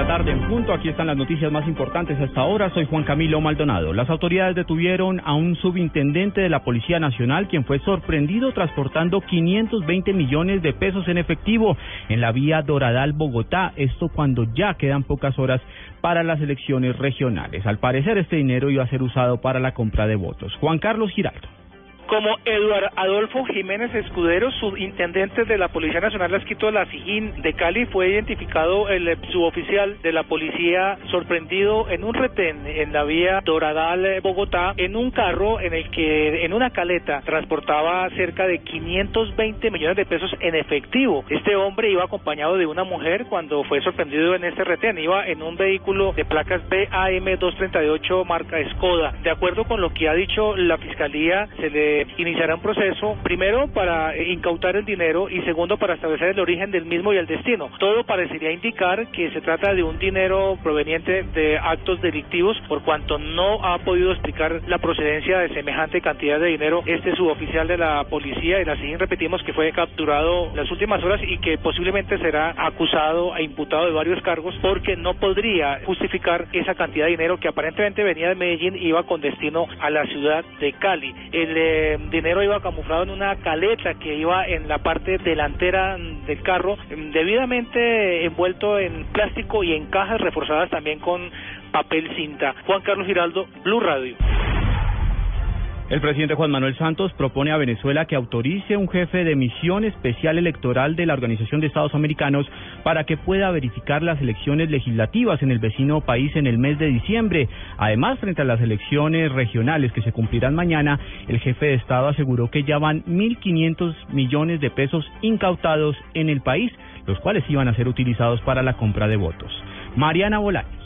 la tarde en punto. Aquí están las noticias más importantes hasta ahora. Soy Juan Camilo Maldonado. Las autoridades detuvieron a un subintendente de la Policía Nacional quien fue sorprendido transportando 520 millones de pesos en efectivo en la vía Doradal Bogotá. Esto cuando ya quedan pocas horas para las elecciones regionales. Al parecer este dinero iba a ser usado para la compra de votos. Juan Carlos Giraldo como Eduardo Adolfo Jiménez Escudero, subintendente de la Policía Nacional Lasquito de la Sijín de Cali, fue identificado el suboficial de la policía sorprendido en un retén en la vía Doradal Bogotá en un carro en el que en una caleta transportaba cerca de 520 millones de pesos en efectivo. Este hombre iba acompañado de una mujer cuando fue sorprendido en este retén, iba en un vehículo de placas BAM 238 marca Skoda. De acuerdo con lo que ha dicho la fiscalía, se le iniciará un proceso, primero para incautar el dinero y segundo para establecer el origen del mismo y el destino. Todo parecería indicar que se trata de un dinero proveniente de actos delictivos, por cuanto no ha podido explicar la procedencia de semejante cantidad de dinero este suboficial de la policía y así repetimos que fue capturado en las últimas horas y que posiblemente será acusado e imputado de varios cargos porque no podría justificar esa cantidad de dinero que aparentemente venía de Medellín y iba con destino a la ciudad de Cali. El eh, dinero iba camuflado en una caleta que iba en la parte delantera del carro, debidamente envuelto en plástico y en cajas reforzadas también con papel cinta. Juan Carlos Giraldo, Blue Radio. El presidente Juan Manuel Santos propone a Venezuela que autorice un jefe de misión especial electoral de la Organización de Estados Americanos para que pueda verificar las elecciones legislativas en el vecino país en el mes de diciembre. Además, frente a las elecciones regionales que se cumplirán mañana, el jefe de Estado aseguró que ya van 1.500 millones de pesos incautados en el país, los cuales iban a ser utilizados para la compra de votos. Mariana Bolaños.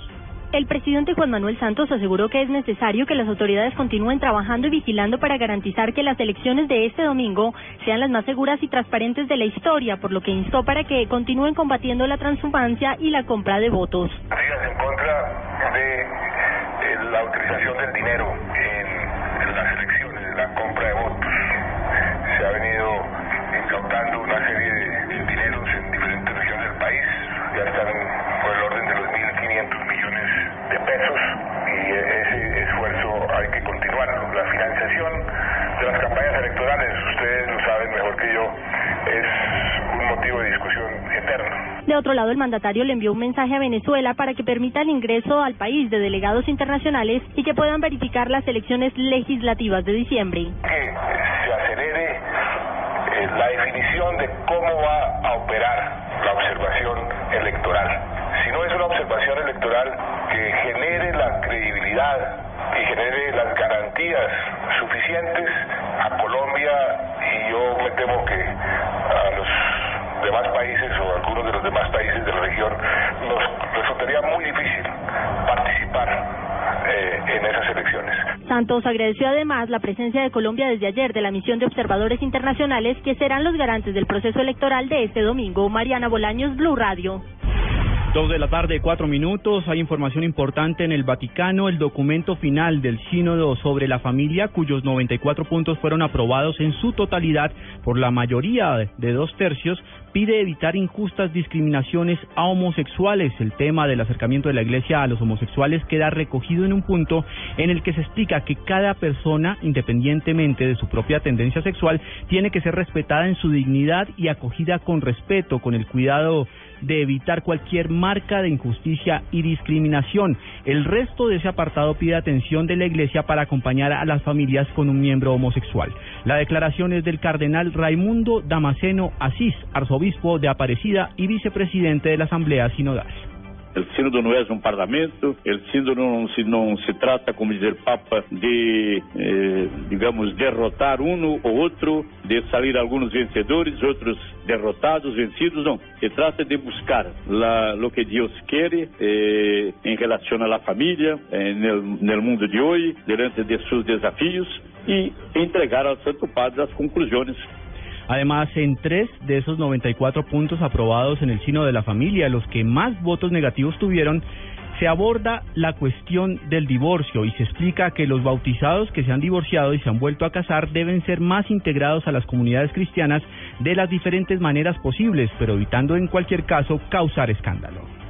El presidente Juan Manuel Santos aseguró que es necesario que las autoridades continúen trabajando y vigilando para garantizar que las elecciones de este domingo sean las más seguras y transparentes de la historia, por lo que instó para que continúen combatiendo la transhumancia y la compra de votos. De pesos y ese esfuerzo hay que continuarlo. La financiación de las campañas electorales, ustedes lo saben mejor que yo, es un motivo de discusión eterno. De otro lado, el mandatario le envió un mensaje a Venezuela para que permita el ingreso al país de delegados internacionales y que puedan verificar las elecciones legislativas de diciembre. Que se acelere eh, la definición de cómo va a operar la observación electoral no es una observación electoral que genere la credibilidad y genere las garantías suficientes a Colombia y yo me temo que a los demás países o algunos de los demás países de la región nos resultaría muy difícil participar eh, en esas elecciones. Santos agradeció además la presencia de Colombia desde ayer de la misión de observadores internacionales que serán los garantes del proceso electoral de este domingo. Mariana Bolaños, Blue Radio. Dos de la tarde, cuatro minutos. Hay información importante en el Vaticano. El documento final del Sínodo sobre la familia, cuyos 94 puntos fueron aprobados en su totalidad por la mayoría de dos tercios, pide evitar injustas discriminaciones a homosexuales. El tema del acercamiento de la Iglesia a los homosexuales queda recogido en un punto en el que se explica que cada persona, independientemente de su propia tendencia sexual, tiene que ser respetada en su dignidad y acogida con respeto, con el cuidado de evitar cualquier marca de injusticia y discriminación. El resto de ese apartado pide atención de la Iglesia para acompañar a las familias con un miembro homosexual. La declaración es del cardenal Raimundo Damasceno Asís, arzobispo de Aparecida y vicepresidente de la Asamblea Sinodal. El sínodo no es un parlamento, el sínodo no se, não se trata, como dice el Papa, de, eh, digamos, derrotar uno o otro, de salir algunos vencedores, otros derrotados, vencidos, no. Se trata de buscar la, lo que Dios quiere eh, en relación a la familia, en el, en el mundo de hoy, delante de sus desafíos, y entregar al Santo Padre las conclusiones Además, en tres de esos 94 puntos aprobados en el Sino de la Familia, los que más votos negativos tuvieron, se aborda la cuestión del divorcio y se explica que los bautizados que se han divorciado y se han vuelto a casar deben ser más integrados a las comunidades cristianas de las diferentes maneras posibles, pero evitando en cualquier caso causar escándalo.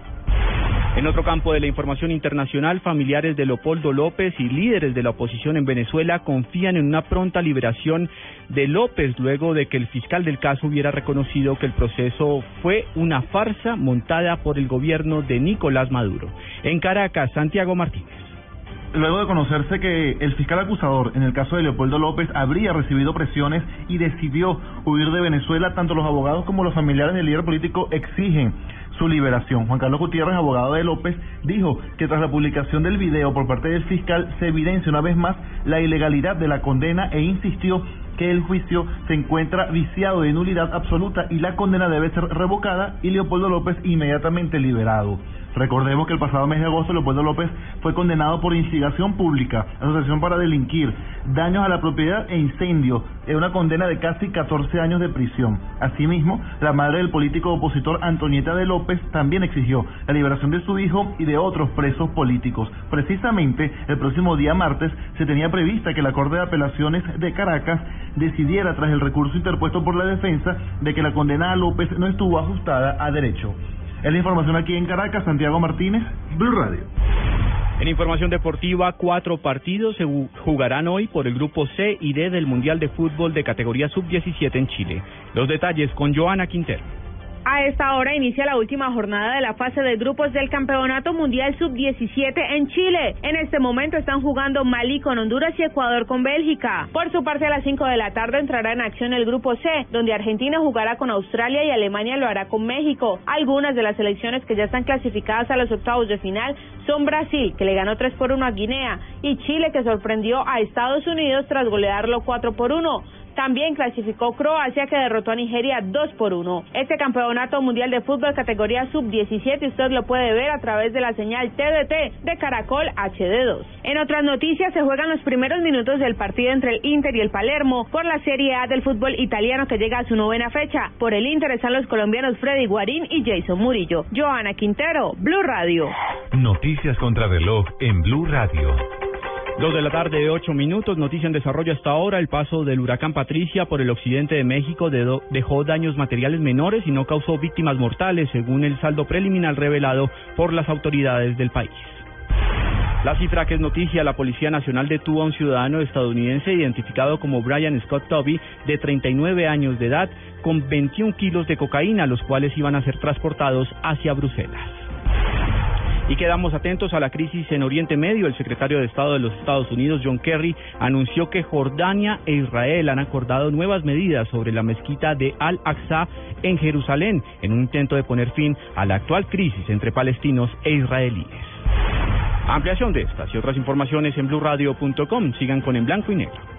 En otro campo de la información internacional, familiares de Leopoldo López y líderes de la oposición en Venezuela confían en una pronta liberación de López luego de que el fiscal del caso hubiera reconocido que el proceso fue una farsa montada por el gobierno de Nicolás Maduro. En Caracas, Santiago Martínez luego de conocerse que el fiscal acusador en el caso de Leopoldo López habría recibido presiones y decidió huir de Venezuela, tanto los abogados como los familiares del líder político exigen su liberación. Juan Carlos Gutiérrez, abogado de López, dijo que tras la publicación del video por parte del fiscal se evidencia una vez más la ilegalidad de la condena e insistió que el juicio se encuentra viciado de nulidad absoluta y la condena debe ser revocada y Leopoldo López inmediatamente liberado. Recordemos que el pasado mes de agosto Leopoldo López fue condenado por instigación pública, asociación para delinquir, daños a la propiedad e incendio, en una condena de casi 14 años de prisión. Asimismo, la madre del político opositor Antonieta de López también exigió la liberación de su hijo y de otros presos políticos. Precisamente, el próximo día martes se tenía prevista que la Corte de Apelaciones de Caracas decidiera tras el recurso interpuesto por la defensa de que la condena a López no estuvo ajustada a derecho. Es la información aquí en Caracas, Santiago Martínez, Blue Radio. En información deportiva, cuatro partidos se jugarán hoy por el grupo C y D del Mundial de Fútbol de categoría sub-17 en Chile. Los detalles con Joana Quintero. A esta hora inicia la última jornada de la fase de grupos del Campeonato Mundial Sub-17 en Chile. En este momento están jugando Malí con Honduras y Ecuador con Bélgica. Por su parte, a las 5 de la tarde entrará en acción el grupo C, donde Argentina jugará con Australia y Alemania lo hará con México. Algunas de las selecciones que ya están clasificadas a los octavos de final son Brasil, que le ganó 3 por 1 a Guinea, y Chile, que sorprendió a Estados Unidos tras golearlo 4 por 1. También clasificó Croacia que derrotó a Nigeria 2 por 1. Este campeonato mundial de fútbol categoría sub-17 usted lo puede ver a través de la señal TDT de Caracol HD2. En otras noticias se juegan los primeros minutos del partido entre el Inter y el Palermo por la Serie A del fútbol italiano que llega a su novena fecha. Por el Inter están los colombianos Freddy Guarín y Jason Murillo. Joana Quintero, Blue Radio. Noticias contra reloj en Blue Radio. Dos de la tarde, ocho minutos. Noticia en desarrollo hasta ahora. El paso del huracán Patricia por el occidente de México dejó daños materiales menores y no causó víctimas mortales, según el saldo preliminar revelado por las autoridades del país. La cifra que es noticia, la Policía Nacional detuvo a un ciudadano estadounidense identificado como Brian Scott Toby, de 39 años de edad, con 21 kilos de cocaína, los cuales iban a ser transportados hacia Bruselas. Y quedamos atentos a la crisis en Oriente Medio. El secretario de Estado de los Estados Unidos, John Kerry, anunció que Jordania e Israel han acordado nuevas medidas sobre la mezquita de Al-Aqsa en Jerusalén, en un intento de poner fin a la actual crisis entre palestinos e israelíes. Ampliación de estas y otras informaciones en blurradio.com. Sigan con En Blanco y Negro.